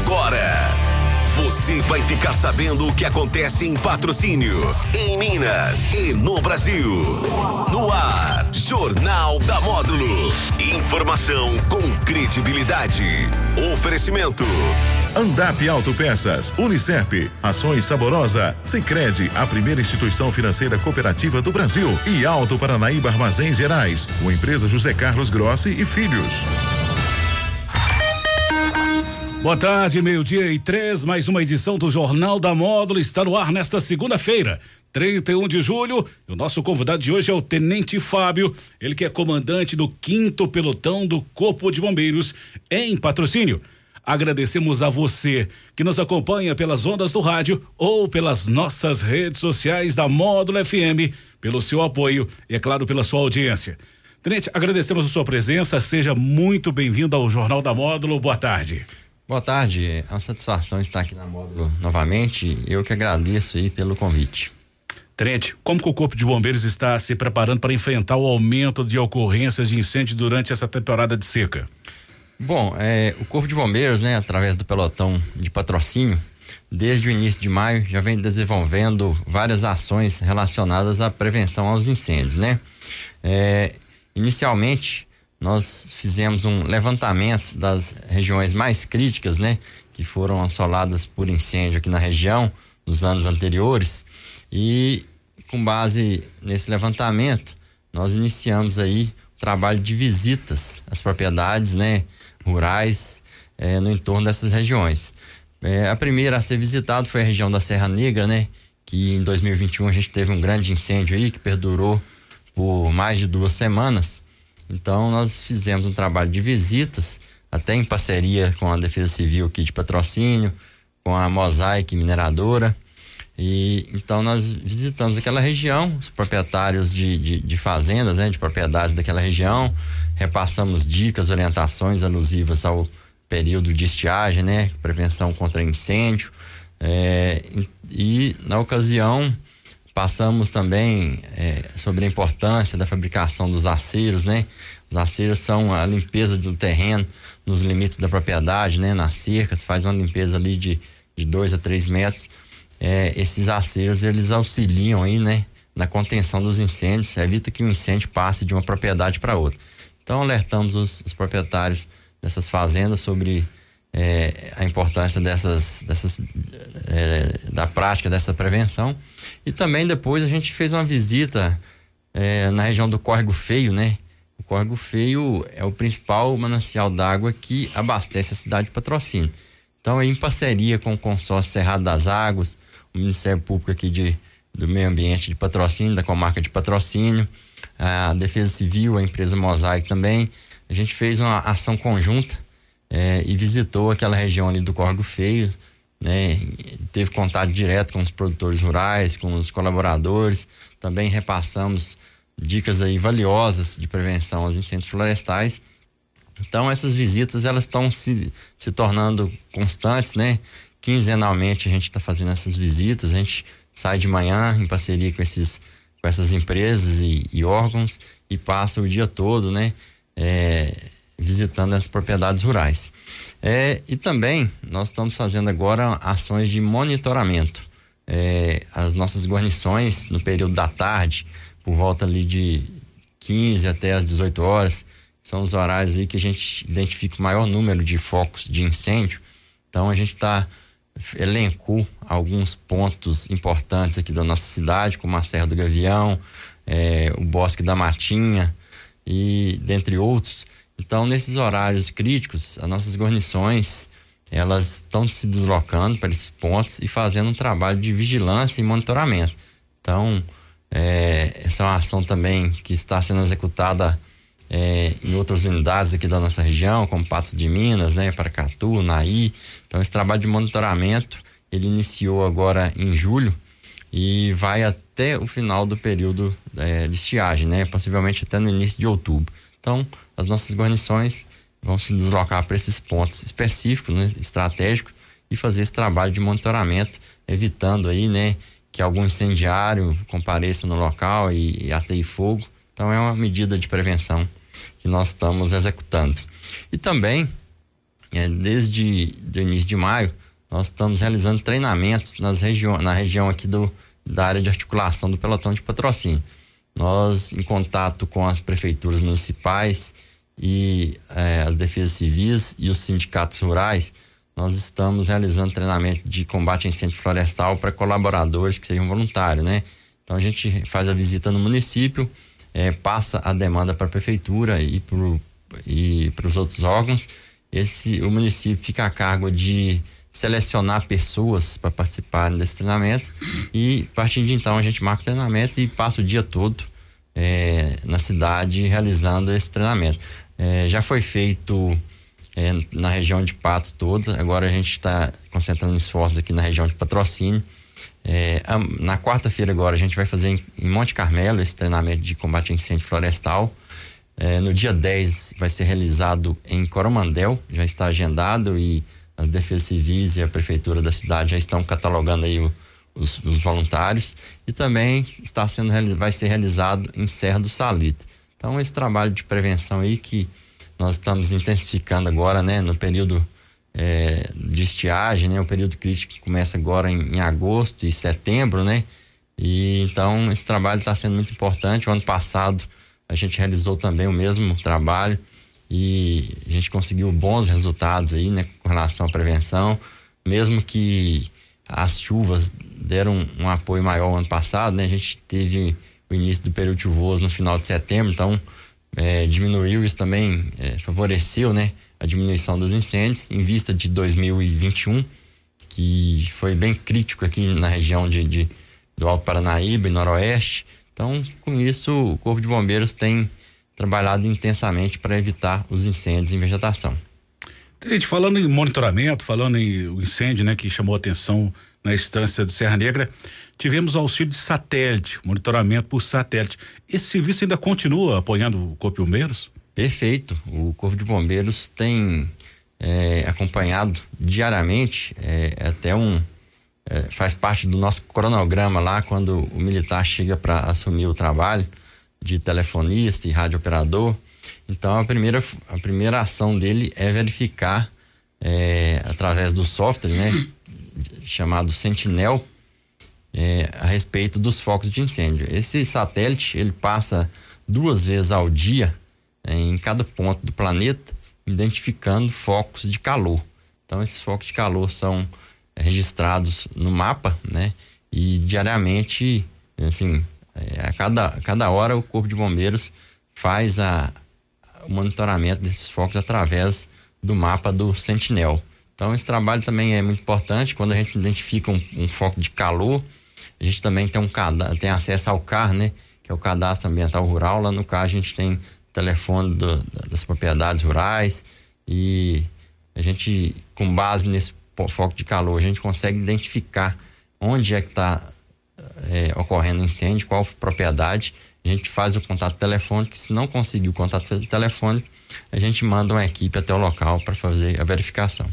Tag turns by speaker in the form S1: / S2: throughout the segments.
S1: Agora, você vai ficar sabendo o que acontece em patrocínio, em Minas e no Brasil. No ar, Jornal da Módulo. Informação com credibilidade. Oferecimento.
S2: Andap Autopeças, Unicep, Ações Saborosa, Sicredi, a primeira instituição financeira cooperativa do Brasil e Alto Paranaíba Armazéns Gerais, com empresa José Carlos Grossi e Filhos.
S3: Boa tarde, meio-dia e três, mais uma edição do Jornal da Módulo está no ar nesta segunda-feira, 31 de julho. E o nosso convidado de hoje é o Tenente Fábio, ele que é comandante do quinto pelotão do Corpo de Bombeiros em patrocínio. Agradecemos a você que nos acompanha pelas ondas do rádio ou pelas nossas redes sociais da Módulo FM, pelo seu apoio e, é claro, pela sua audiência. Tenente, agradecemos a sua presença, seja muito bem-vindo ao Jornal da Módulo. Boa tarde.
S4: Boa tarde, é uma satisfação estar aqui na Módulo novamente. Eu que agradeço aí pelo convite.
S3: Tenente, como que o Corpo de Bombeiros está se preparando para enfrentar o aumento de ocorrências de incêndio durante essa temporada de seca?
S4: Bom, é, o Corpo de Bombeiros, né, através do pelotão de patrocínio, desde o início de maio já vem desenvolvendo várias ações relacionadas à prevenção aos incêndios, né? É, inicialmente, nós fizemos um levantamento das regiões mais críticas, né, que foram assoladas por incêndio aqui na região nos anos anteriores e com base nesse levantamento nós iniciamos aí o trabalho de visitas às propriedades, né, rurais eh, no entorno dessas regiões. Eh, a primeira a ser visitada foi a região da Serra Negra, né, que em 2021 a gente teve um grande incêndio aí que perdurou por mais de duas semanas então, nós fizemos um trabalho de visitas, até em parceria com a Defesa Civil aqui de patrocínio, com a Mosaic Mineradora. E então nós visitamos aquela região, os proprietários de, de, de, fazendas, né, de propriedades daquela região, repassamos dicas, orientações alusivas ao período de estiagem, né, prevenção contra incêndio. É, e, na ocasião Passamos também é, sobre a importância da fabricação dos aceros, né? Os aceros são a limpeza do terreno nos limites da propriedade, né? Nas cercas, faz uma limpeza ali de, de dois a três metros. É, esses aceros, eles auxiliam aí, né? Na contenção dos incêndios, evita que o incêndio passe de uma propriedade para outra. Então, alertamos os, os proprietários dessas fazendas sobre é, a importância dessas, dessas é, da prática dessa prevenção e também depois a gente fez uma visita é, na região do Córrego Feio, né? O Córrego Feio é o principal manancial d'água que abastece a cidade de Patrocínio. Então, em parceria com o consórcio Cerrado das Águas, o Ministério Público aqui de, do Meio Ambiente de Patrocínio, da comarca de Patrocínio, a Defesa Civil, a empresa Mosaic também, a gente fez uma ação conjunta é, e visitou aquela região ali do Córrego Feio, né? Teve contato direto com os produtores rurais, com os colaboradores, também repassamos dicas aí valiosas de prevenção aos incêndios florestais. Então essas visitas elas estão se, se tornando constantes, né? Quinzenalmente a gente está fazendo essas visitas, a gente sai de manhã em parceria com esses com essas empresas e, e órgãos e passa o dia todo, né? É, visitando as propriedades rurais. É, e também nós estamos fazendo agora ações de monitoramento. É, as nossas guarnições no período da tarde, por volta ali de 15 até as 18 horas, são os horários aí que a gente identifica o maior número de focos de incêndio. Então a gente está elencou alguns pontos importantes aqui da nossa cidade, como a Serra do Gavião, é, o Bosque da Matinha e dentre outros então, nesses horários críticos, as nossas guarnições elas estão se deslocando para esses pontos e fazendo um trabalho de vigilância e monitoramento. Então, é, essa é uma ação também que está sendo executada é, em outras unidades aqui da nossa região, como Patos de Minas, né, Paracatu, Naí. Então, esse trabalho de monitoramento ele iniciou agora em julho e vai até o final do período é, de estiagem, né, possivelmente até no início de outubro. Então, as nossas guarnições vão se deslocar para esses pontos específicos, né, estratégicos, e fazer esse trabalho de monitoramento, evitando aí, né, que algum incendiário compareça no local e, e ateie fogo. Então, é uma medida de prevenção que nós estamos executando. E também é, desde o início de maio, nós estamos realizando treinamentos nas região, na região aqui do, da área de articulação do pelotão de patrocínio. Nós, em contato com as prefeituras municipais e é, as defesas civis e os sindicatos rurais, nós estamos realizando treinamento de combate a incêndio florestal para colaboradores que sejam voluntários, né? Então a gente faz a visita no município, é, passa a demanda para a prefeitura e para os outros órgãos. Esse, o município fica a cargo de selecionar pessoas para participarem desse treinamento e a partir de então a gente marca o treinamento e passa o dia todo é, na cidade realizando esse treinamento. É, já foi feito é, na região de Patos toda, agora a gente está concentrando esforços aqui na região de Patrocínio. É, na quarta-feira agora a gente vai fazer em, em, Monte Carmelo esse treinamento de combate a incêndio florestal. É, no dia 10 vai ser realizado em Coromandel, já está agendado e as defesas civis e a prefeitura da cidade já estão catalogando aí o, os, os, voluntários e também está sendo vai ser realizado em Serra do Salito. Então esse trabalho de prevenção aí que nós estamos intensificando agora, né, no período é, de estiagem, né, o período crítico que começa agora em, em agosto e setembro, né, e então esse trabalho está sendo muito importante. O ano passado a gente realizou também o mesmo trabalho e a gente conseguiu bons resultados aí, né, com relação à prevenção, mesmo que as chuvas deram um, apoio maior ano passado, né, a gente teve o início do período chuvoso no final de setembro, então é, diminuiu isso também é, favoreceu, né, a diminuição dos incêndios em vista de 2021, que foi bem crítico aqui na região de, de do Alto Paranaíba e Noroeste. Então, com isso, o Corpo de Bombeiros tem trabalhado intensamente para evitar os incêndios em vegetação.
S3: Tenente, falando em monitoramento, falando em o incêndio, né, que chamou atenção na estância de Serra Negra, tivemos auxílio de satélite, monitoramento por satélite. Esse serviço ainda continua apoiando o Corpo de Bombeiros?
S4: Perfeito. O Corpo de Bombeiros tem é, acompanhado diariamente, é, até um. É, faz parte do nosso cronograma lá, quando o militar chega para assumir o trabalho de telefonista e radiooperador. Então a primeira, a primeira ação dele é verificar é, através do software, né, chamado Sentinel, é, a respeito dos focos de incêndio. Esse satélite ele passa duas vezes ao dia é, em cada ponto do planeta, identificando focos de calor. Então esses focos de calor são é, registrados no mapa, né? E diariamente, assim, é, a cada, a cada hora o Corpo de Bombeiros faz a, o monitoramento desses focos através do mapa do Sentinel. Então esse trabalho também é muito importante quando a gente identifica um, um foco de calor, a gente também tem um tem acesso ao CAR, né? Que é o cadastro ambiental rural. Lá no CAR a gente tem telefone do, das propriedades rurais e a gente, com base nesse foco de calor, a gente consegue identificar onde é que está é, ocorrendo incêndio, qual propriedade, a gente faz o contato telefônico. Se não conseguir o contato telefônico, a gente manda uma equipe até o local para fazer a verificação.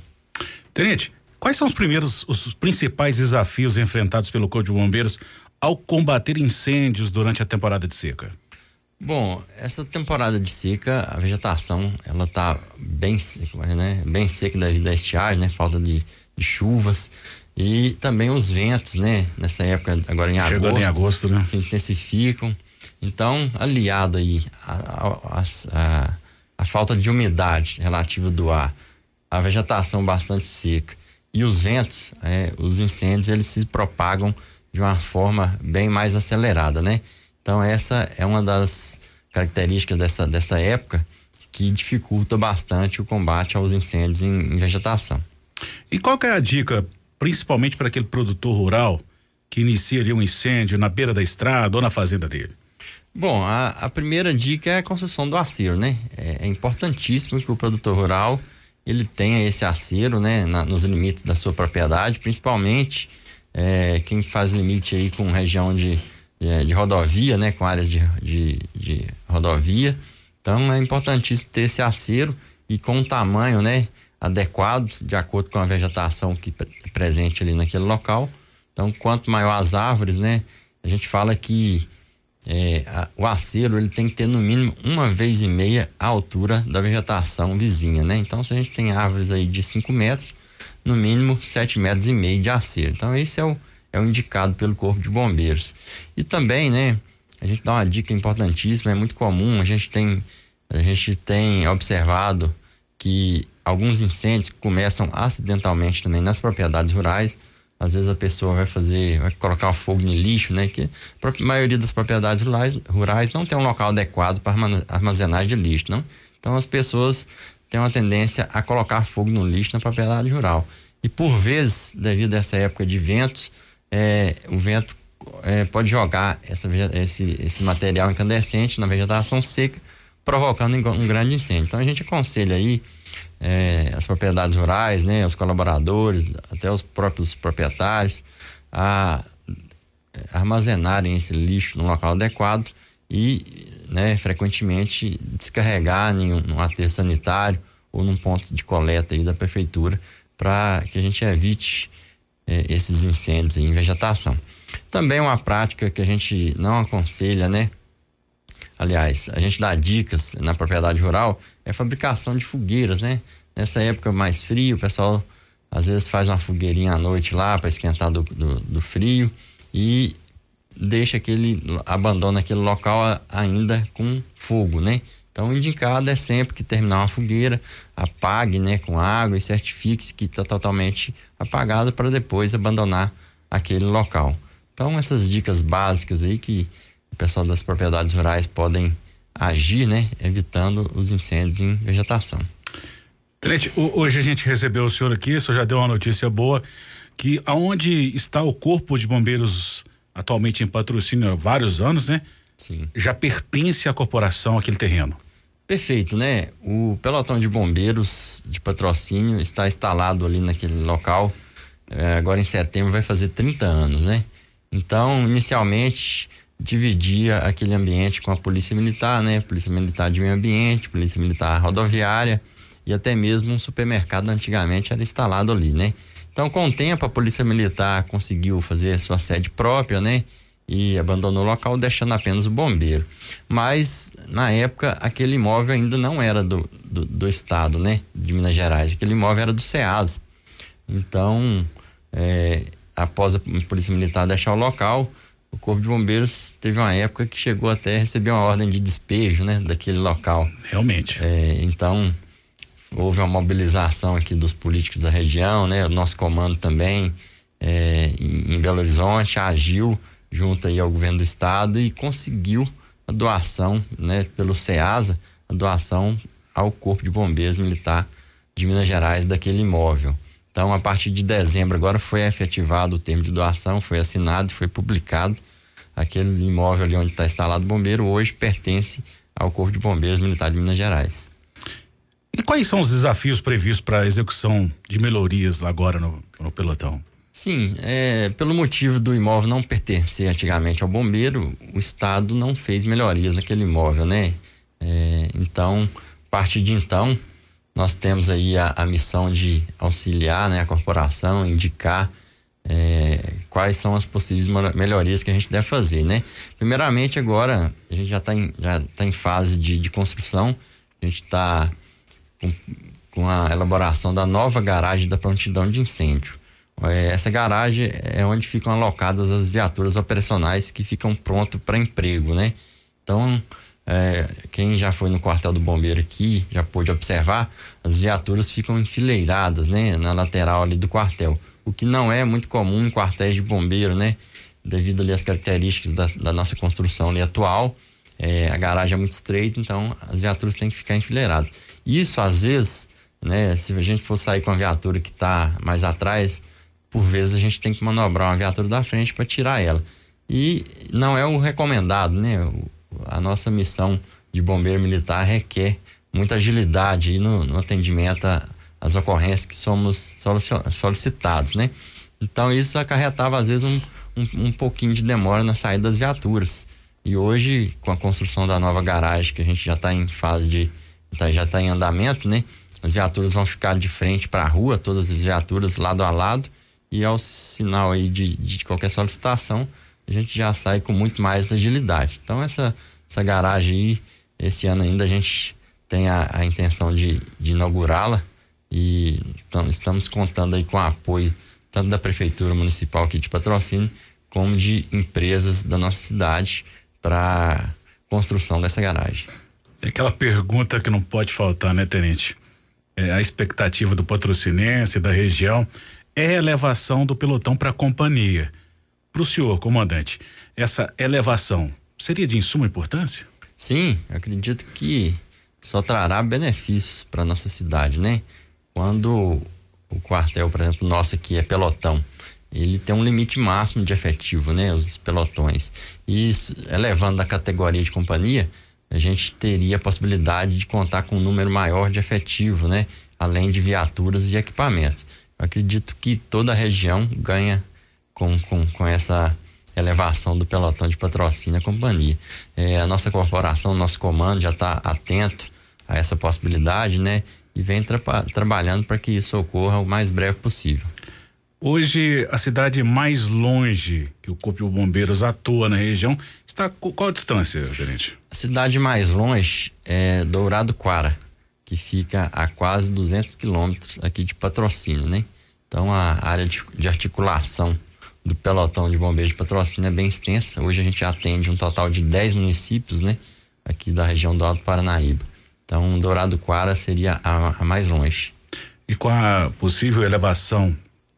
S3: Tenente, quais são os primeiros, os principais desafios enfrentados pelo Corpo de Bombeiros ao combater incêndios durante a temporada de seca?
S4: Bom, essa temporada de seca, a vegetação, ela tá bem seca, né? Bem seca devido à estiagem, né? Falta de, de chuvas. E também os ventos, né? Nessa época, agora em Chegando agosto, em agosto né? se intensificam. Então, aliado aí a, a, a, a, falta de umidade relativa do ar, a vegetação bastante seca e os ventos, é, os incêndios, eles se propagam de uma forma bem mais acelerada, né? Então, essa é uma das características dessa, dessa época que dificulta bastante o combate aos incêndios em, em vegetação.
S3: E qual é a dica principalmente para aquele produtor rural que inicia um incêndio na beira da estrada ou na fazenda dele?
S4: Bom, a, a primeira dica é a construção do acero, né? É, é, importantíssimo que o produtor rural ele tenha esse acero, né? Na, nos limites da sua propriedade, principalmente é, quem faz limite aí com região de, de, de rodovia, né? Com áreas de, de, de, rodovia. Então é importantíssimo ter esse acero e com o tamanho, né? Adequado de acordo com a vegetação que é presente ali naquele local. Então, quanto maior as árvores, né? A gente fala que é, a, o acero ele tem que ter no mínimo uma vez e meia a altura da vegetação vizinha, né? Então, se a gente tem árvores aí de 5 metros, no mínimo 7 metros e meio de acero. Então, esse é o, é o indicado pelo Corpo de Bombeiros. E também, né, a gente dá uma dica importantíssima, é muito comum, a gente tem, a gente tem observado que alguns incêndios começam acidentalmente também nas propriedades rurais às vezes a pessoa vai fazer, vai colocar fogo em lixo, né? Que a maioria das propriedades rurais, rurais não tem um local adequado para armazenagem de lixo, não? Então as pessoas têm uma tendência a colocar fogo no lixo na propriedade rural. E por vezes, devido a essa época de ventos, é, o vento é, pode jogar essa, esse, esse material incandescente na vegetação seca, provocando um grande incêndio. Então a gente aconselha aí é, as propriedades rurais, né, os colaboradores, até os próprios proprietários, a armazenarem esse lixo no local adequado e, né, frequentemente descarregar em um, aterro sanitário ou num ponto de coleta aí da prefeitura para que a gente evite é, esses incêndios em vegetação. Também uma prática que a gente não aconselha, né? Aliás, a gente dá dicas na propriedade rural é fabricação de fogueiras, né? Nessa época mais frio, o pessoal às vezes faz uma fogueirinha à noite lá para esquentar do, do, do, frio e deixa aquele, abandona aquele local ainda com fogo, né? Então, o indicado é sempre que terminar uma fogueira, apague, né, com água e certifique-se que está totalmente apagado para depois abandonar aquele local. Então, essas dicas básicas aí que o pessoal das propriedades rurais podem agir, né, evitando os incêndios em vegetação.
S3: Tenente, hoje a gente recebeu o senhor aqui, o senhor já deu uma notícia boa, que aonde está o corpo de bombeiros atualmente em patrocínio há vários anos, né?
S4: Sim.
S3: Já pertence à corporação aquele terreno.
S4: Perfeito, né? O pelotão de bombeiros de patrocínio está instalado ali naquele local. É, agora em setembro vai fazer 30 anos, né? Então, inicialmente, dividia aquele ambiente com a polícia militar, né? Polícia militar de meio ambiente, polícia militar rodoviária e até mesmo um supermercado antigamente era instalado ali, né? Então, com o tempo, a polícia militar conseguiu fazer sua sede própria, né? E abandonou o local, deixando apenas o bombeiro. Mas, na época, aquele imóvel ainda não era do, do, do estado, né? De Minas Gerais. Aquele imóvel era do SEASA. Então, é, após a polícia militar deixar o local, o Corpo de Bombeiros teve uma época que chegou até a receber uma ordem de despejo, né, daquele local.
S3: Realmente.
S4: É, então, houve uma mobilização aqui dos políticos da região, né, o nosso comando também é, em, Belo Horizonte agiu junto aí ao governo do estado e conseguiu a doação, né, pelo SEASA, a doação ao Corpo de Bombeiros Militar de Minas Gerais daquele imóvel. Então, a partir de dezembro, agora foi efetivado o termo de doação, foi assinado, foi publicado. Aquele imóvel ali onde está instalado o bombeiro hoje pertence ao Corpo de Bombeiros Militar de Minas Gerais.
S3: E quais são os desafios previstos para a execução de melhorias agora no, no pelotão?
S4: Sim, é, pelo motivo do imóvel não pertencer antigamente ao bombeiro, o Estado não fez melhorias naquele imóvel, né? É, então, a partir de então, nós temos aí a, a missão de auxiliar né, a corporação, indicar é, quais são as possíveis melhorias que a gente deve fazer, né? Primeiramente, agora, a gente já está em, já tá em fase de, de construção, a gente está com, com a elaboração da nova garagem da prontidão de incêndio. É, essa garagem é onde ficam alocadas as viaturas operacionais que ficam prontas para emprego, né? Então, é, quem já foi no quartel do bombeiro aqui já pôde observar, as viaturas ficam enfileiradas, né, na lateral ali do quartel, o que não é muito comum em quartéis de bombeiro, né, devido ali às características da, da nossa construção ali atual, é, a garagem é muito estreita, então as viaturas têm que ficar enfileiradas. Isso às vezes, né, se a gente for sair com a viatura que está mais atrás, por vezes a gente tem que manobrar uma viatura da frente para tirar ela. E não é o recomendado, né? A nossa missão de bombeiro militar requer muita agilidade no, no atendimento às ocorrências que somos solicitados, né? Então isso acarretava às vezes um, um, um, pouquinho de demora na saída das viaturas. E hoje, com a construção da nova garagem, que a gente já está em fase de. Tá, já está em andamento, né? As viaturas vão ficar de frente para a rua, todas as viaturas lado a lado, e ao sinal aí de, de qualquer solicitação, a gente já sai com muito mais agilidade. Então essa, essa garagem aí, esse ano ainda a gente tem a, a intenção de, de inaugurá-la e tam, estamos contando aí com o apoio tanto da Prefeitura Municipal aqui de Patrocínio, como de empresas da nossa cidade para construção dessa garagem.
S3: É aquela pergunta que não pode faltar, né, Tenente? É, a expectativa do patrocinense, da região, é a elevação do pelotão para a companhia. Para o senhor, comandante, essa elevação seria de insuma importância?
S4: Sim, acredito que só trará benefícios para nossa cidade, né? Quando o quartel, por exemplo, nosso aqui é pelotão, ele tem um limite máximo de efetivo, né? Os pelotões. E elevando da categoria de companhia, a gente teria a possibilidade de contar com um número maior de efetivo, né? Além de viaturas e equipamentos. Eu acredito que toda a região ganha com, com, com essa elevação do pelotão de patrocínio à companhia. É, a nossa corporação, nosso comando já está atento a essa possibilidade, né? E vem tra trabalhando para que isso ocorra o mais breve possível.
S3: Hoje, a cidade mais longe que o Corpo de Bombeiros atua na região está qual a distância, gerente?
S4: A cidade mais longe é Dourado Quara, que fica a quase 200 quilômetros aqui de patrocínio, né? Então, a área de, de articulação do pelotão de bombeiros de patrocínio é bem extensa. Hoje a gente atende um total de 10 municípios, né? Aqui da região do Alto Paranaíba. Então, Dourado Quara seria a, a mais longe.
S3: E com a possível elevação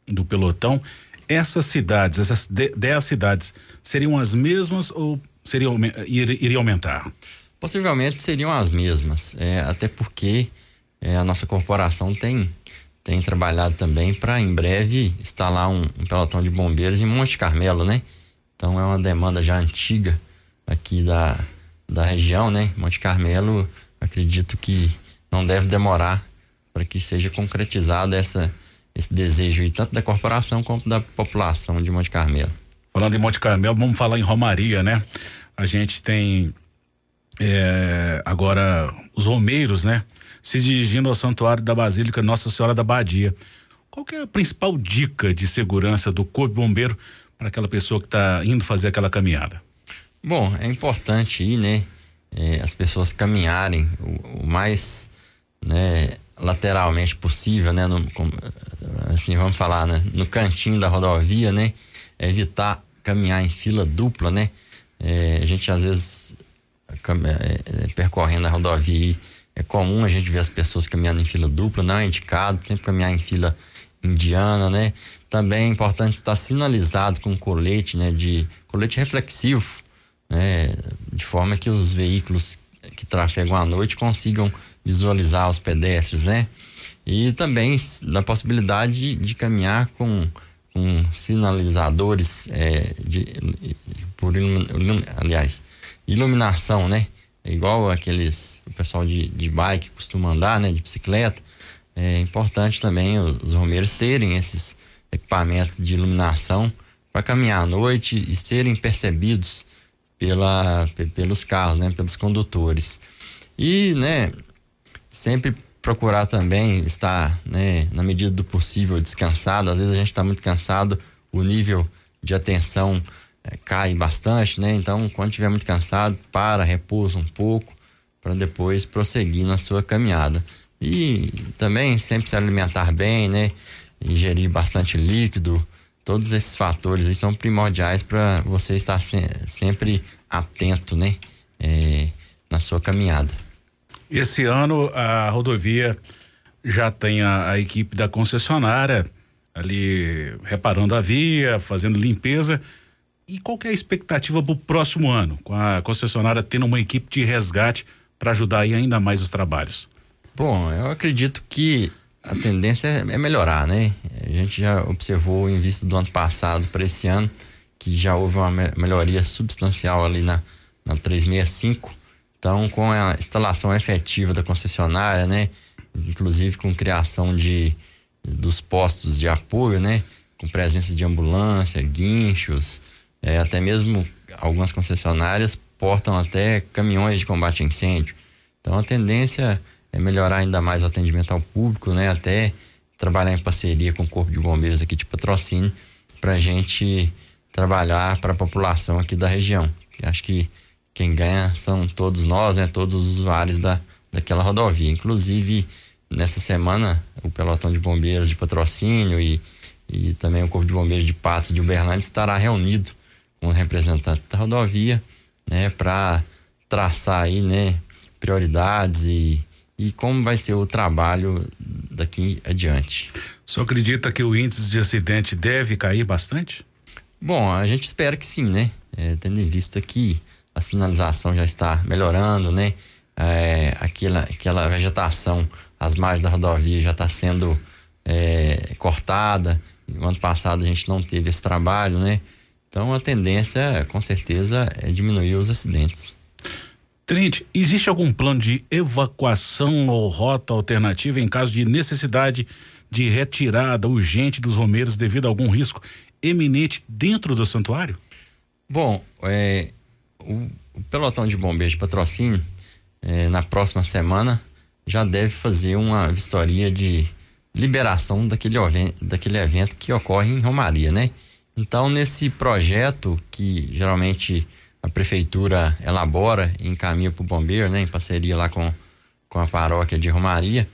S3: do pelotão, essas cidades, essas 10 cidades, seriam as mesmas ou seriam, iriam aumentar?
S4: Possivelmente seriam as mesmas, é, até porque é, a nossa corporação tem, tem trabalhado também para em breve instalar um, um, pelotão de bombeiros em Monte Carmelo, né? Então é uma demanda já antiga aqui da, da região, né? Monte Carmelo, acredito que não deve demorar para que seja concretizada essa esse desejo aí, tanto da corporação como da população de Monte Carmelo.
S3: Falando em Monte Carmelo, vamos falar em Romaria, né? A gente tem é, agora os romeiros, né? Se dirigindo ao santuário da Basílica Nossa Senhora da Badia. Qual é a principal dica de segurança do Corpo Bombeiro para aquela pessoa que está indo fazer aquela caminhada?
S4: Bom, é importante ir, né? É, as pessoas caminharem o, o mais, né? lateralmente possível, né? No, assim, vamos falar, né? No cantinho da rodovia, né? Evitar caminhar em fila dupla, né? É, a gente às vezes é, é, percorrendo a rodovia é comum a gente ver as pessoas caminhando em fila dupla, não é indicado, sempre caminhar em fila indiana, né? Também é importante estar sinalizado com colete, né? De colete reflexivo, né? De forma que os veículos que trafegam à noite consigam visualizar os pedestres, né? E também da possibilidade de, de caminhar com, com sinalizadores é, de, por ilum, aliás, iluminação, né? É igual aqueles o pessoal de, de bike costuma andar, né? De bicicleta. É importante também os, os romeiros terem esses equipamentos de iluminação para caminhar à noite e serem percebidos pela, pelos carros, né? Pelos condutores. E, né? sempre procurar também estar, né, na medida do possível, descansado. Às vezes a gente está muito cansado, o nível de atenção é, cai bastante, né? Então, quando estiver muito cansado, para, repousa um pouco, para depois prosseguir na sua caminhada. E também sempre se alimentar bem, né? Ingerir bastante líquido. Todos esses fatores aí são primordiais para você estar se, sempre atento, né? É, na sua caminhada.
S3: Esse ano a rodovia já tem a, a equipe da concessionária ali reparando a via, fazendo limpeza. E qual é a expectativa para o próximo ano, com a concessionária tendo uma equipe de resgate para ajudar ainda mais os trabalhos?
S4: Bom, eu acredito que a tendência é, é melhorar, né? A gente já observou em vista do ano passado para esse ano que já houve uma melhoria substancial ali na, na 365 então, com a instalação efetiva da concessionária, né, inclusive com criação de dos postos de apoio, né, com presença de ambulância, guinchos, é, até mesmo algumas concessionárias portam até caminhões de combate a incêndio. Então, a tendência é melhorar ainda mais o atendimento ao público, né, até trabalhar em parceria com o Corpo de Bombeiros aqui de patrocínio para a gente trabalhar para a população aqui da região. Acho que quem ganha são todos nós, né? Todos os usuários da, daquela rodovia. Inclusive, nessa semana, o pelotão de bombeiros de patrocínio e, e também o Corpo de Bombeiros de Patos de Uberlândia estará reunido com representantes da rodovia, né? Para traçar aí, né? Prioridades e, e como vai ser o trabalho daqui adiante.
S3: O senhor acredita que o índice de acidente deve cair bastante?
S4: Bom, a gente espera que sim, né? É, tendo em vista que a sinalização já está melhorando, né? É, aquela, aquela vegetação, as margens da rodovia já está sendo é, cortada. No ano passado a gente não teve esse trabalho, né? Então a tendência, com certeza, é diminuir os acidentes.
S3: Tenente, existe algum plano de evacuação ou rota alternativa em caso de necessidade de retirada urgente dos romeiros devido a algum risco eminente dentro do santuário?
S4: Bom, é, o, o, pelotão de bombeiros de patrocínio, é, na próxima semana, já deve fazer uma vistoria de liberação daquele, daquele evento que ocorre em Romaria, né? Então, nesse projeto que geralmente a prefeitura elabora e encaminha para o bombeiro, né, em parceria lá com, com a paróquia de Romaria,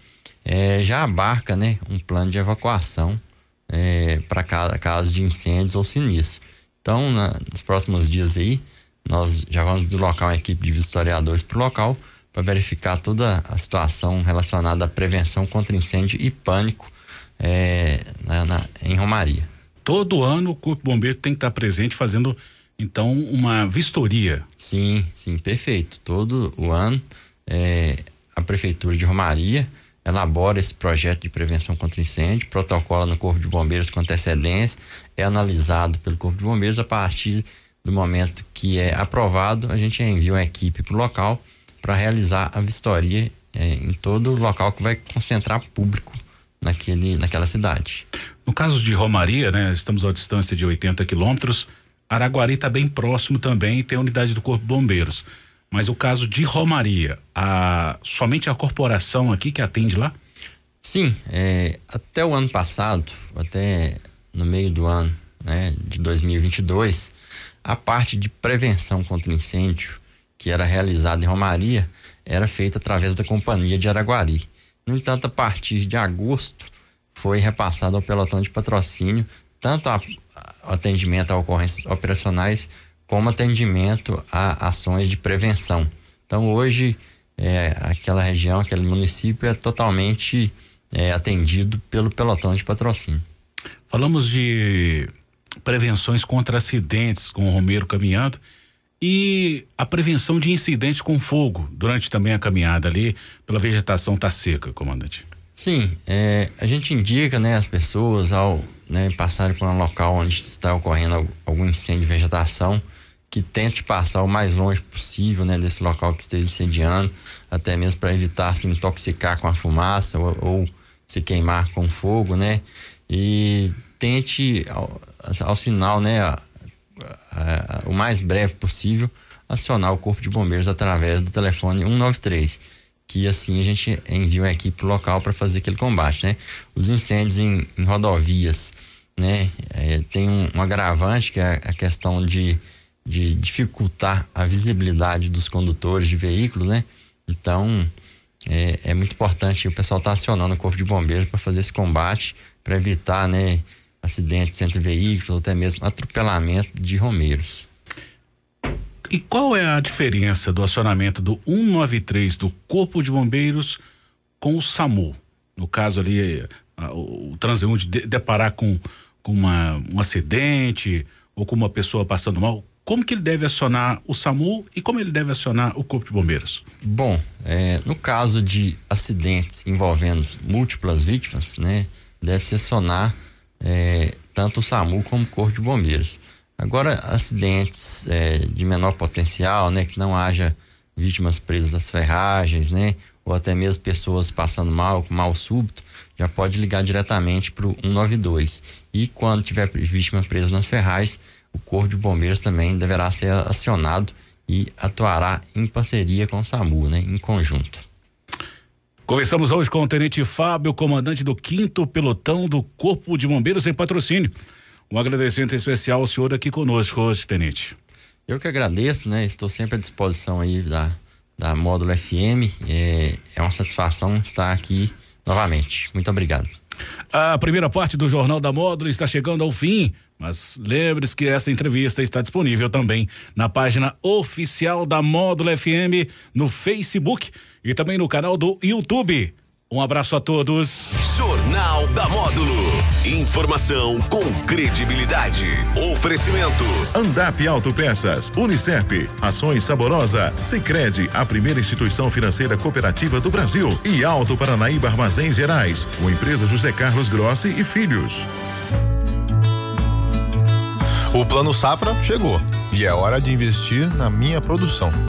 S4: é, já abarca né, um plano de evacuação é, para casos de incêndios ou sinistros. Então, na, nos próximos dias aí, nós já vamos deslocar uma equipe de vistoriadores para o local para verificar toda a situação relacionada à prevenção contra incêndio e pânico é, na, na, em Romaria.
S3: Todo ano o Corpo Bombeiro tem que estar presente fazendo então uma vistoria.
S4: Sim, sim, perfeito. Todo o ano é, a prefeitura de Romaria elabora esse projeto de prevenção contra incêndio, protocola no Corpo de Bombeiros com antecedência, é analisado pelo Corpo de Bombeiros a partir do momento que é aprovado, a gente envia uma equipe para o local para realizar a vistoria é, em todo o local que vai concentrar público naquele, naquela cidade.
S3: No caso de Romaria, né, estamos a distância de 80 quilômetros, Araguari está bem próximo também e tem a unidade do Corpo Bombeiros. Mas o caso de Romaria, a, somente a corporação aqui que atende lá?
S4: Sim, é, até o ano passado, até no meio do ano né, de 2022, a parte de prevenção contra incêndio que era realizada em Romaria era feita através da Companhia de Araguari. No entanto, a partir de agosto foi repassado ao pelotão de patrocínio tanto a, atendimento a ocorrências operacionais como atendimento a ações de prevenção. Então hoje é, aquela região, aquele município é totalmente é, atendido pelo pelotão de patrocínio.
S3: Falamos de prevenções contra acidentes com o Romero caminhando e a prevenção de incidentes com fogo durante também a caminhada ali pela vegetação tá seca, comandante.
S4: Sim, é, a gente indica né, as pessoas ao né, passarem por um local onde está ocorrendo algum incêndio de vegetação que tente passar o mais longe possível né, desse local que esteja incendiando, até mesmo para evitar se intoxicar com a fumaça ou, ou, se queimar com fogo, né? E tente ao, ao sinal, né, a, a, a, o mais breve possível acionar o corpo de bombeiros através do telefone 193 que assim a gente envia uma equipe local para fazer aquele combate, né? Os incêndios em, em rodovias, né? É, tem um, um, agravante que é a questão de, de dificultar a visibilidade dos condutores de veículos, né? Então é, é muito importante o pessoal estar tá acionando o corpo de bombeiros para fazer esse combate, para evitar, né? Acidentes entre veículos ou até mesmo atropelamento de romeiros.
S3: E qual é a diferença do acionamento do 193 do Corpo de Bombeiros com o SAMU? No caso ali, a, o, o transeunte de, deparar com, com uma, um acidente ou com uma pessoa passando mal, como que ele deve acionar o SAMU e como ele deve acionar o Corpo de Bombeiros?
S4: Bom, é, no caso de acidentes envolvendo múltiplas vítimas, né, deve-se acionar é, tanto o SAMU como o Corpo de Bombeiros. Agora, acidentes é, de menor potencial, né? Que não haja vítimas presas às ferragens, né? Ou até mesmo pessoas passando mal, com mal súbito, já pode ligar diretamente para o 192. E quando tiver vítima presa nas ferragens, o Corpo de Bombeiros também deverá ser acionado e atuará em parceria com o SAMU, né? Em conjunto.
S3: Conversamos hoje com o Tenente Fábio, comandante do 5 Pelotão do Corpo de Bombeiros em patrocínio. Um agradecimento especial ao senhor aqui conosco hoje, Tenente.
S4: Eu que agradeço, né? Estou sempre à disposição aí da, da Módulo FM. É, é uma satisfação estar aqui novamente. Muito obrigado.
S3: A primeira parte do Jornal da Módulo está chegando ao fim. Mas lembre-se que essa entrevista está disponível também na página oficial da Módulo FM no Facebook e também no canal do YouTube. Um abraço a todos.
S1: Jornal da Módulo. Informação com credibilidade. Oferecimento.
S2: Andap Autopeças, Unicep, Ações Saborosa, Sicredi, a primeira instituição financeira cooperativa do Brasil e Alto Paranaíba Armazéns Gerais, com empresa José Carlos Grossi e Filhos.
S5: O Plano Safra chegou e é hora de investir na minha produção.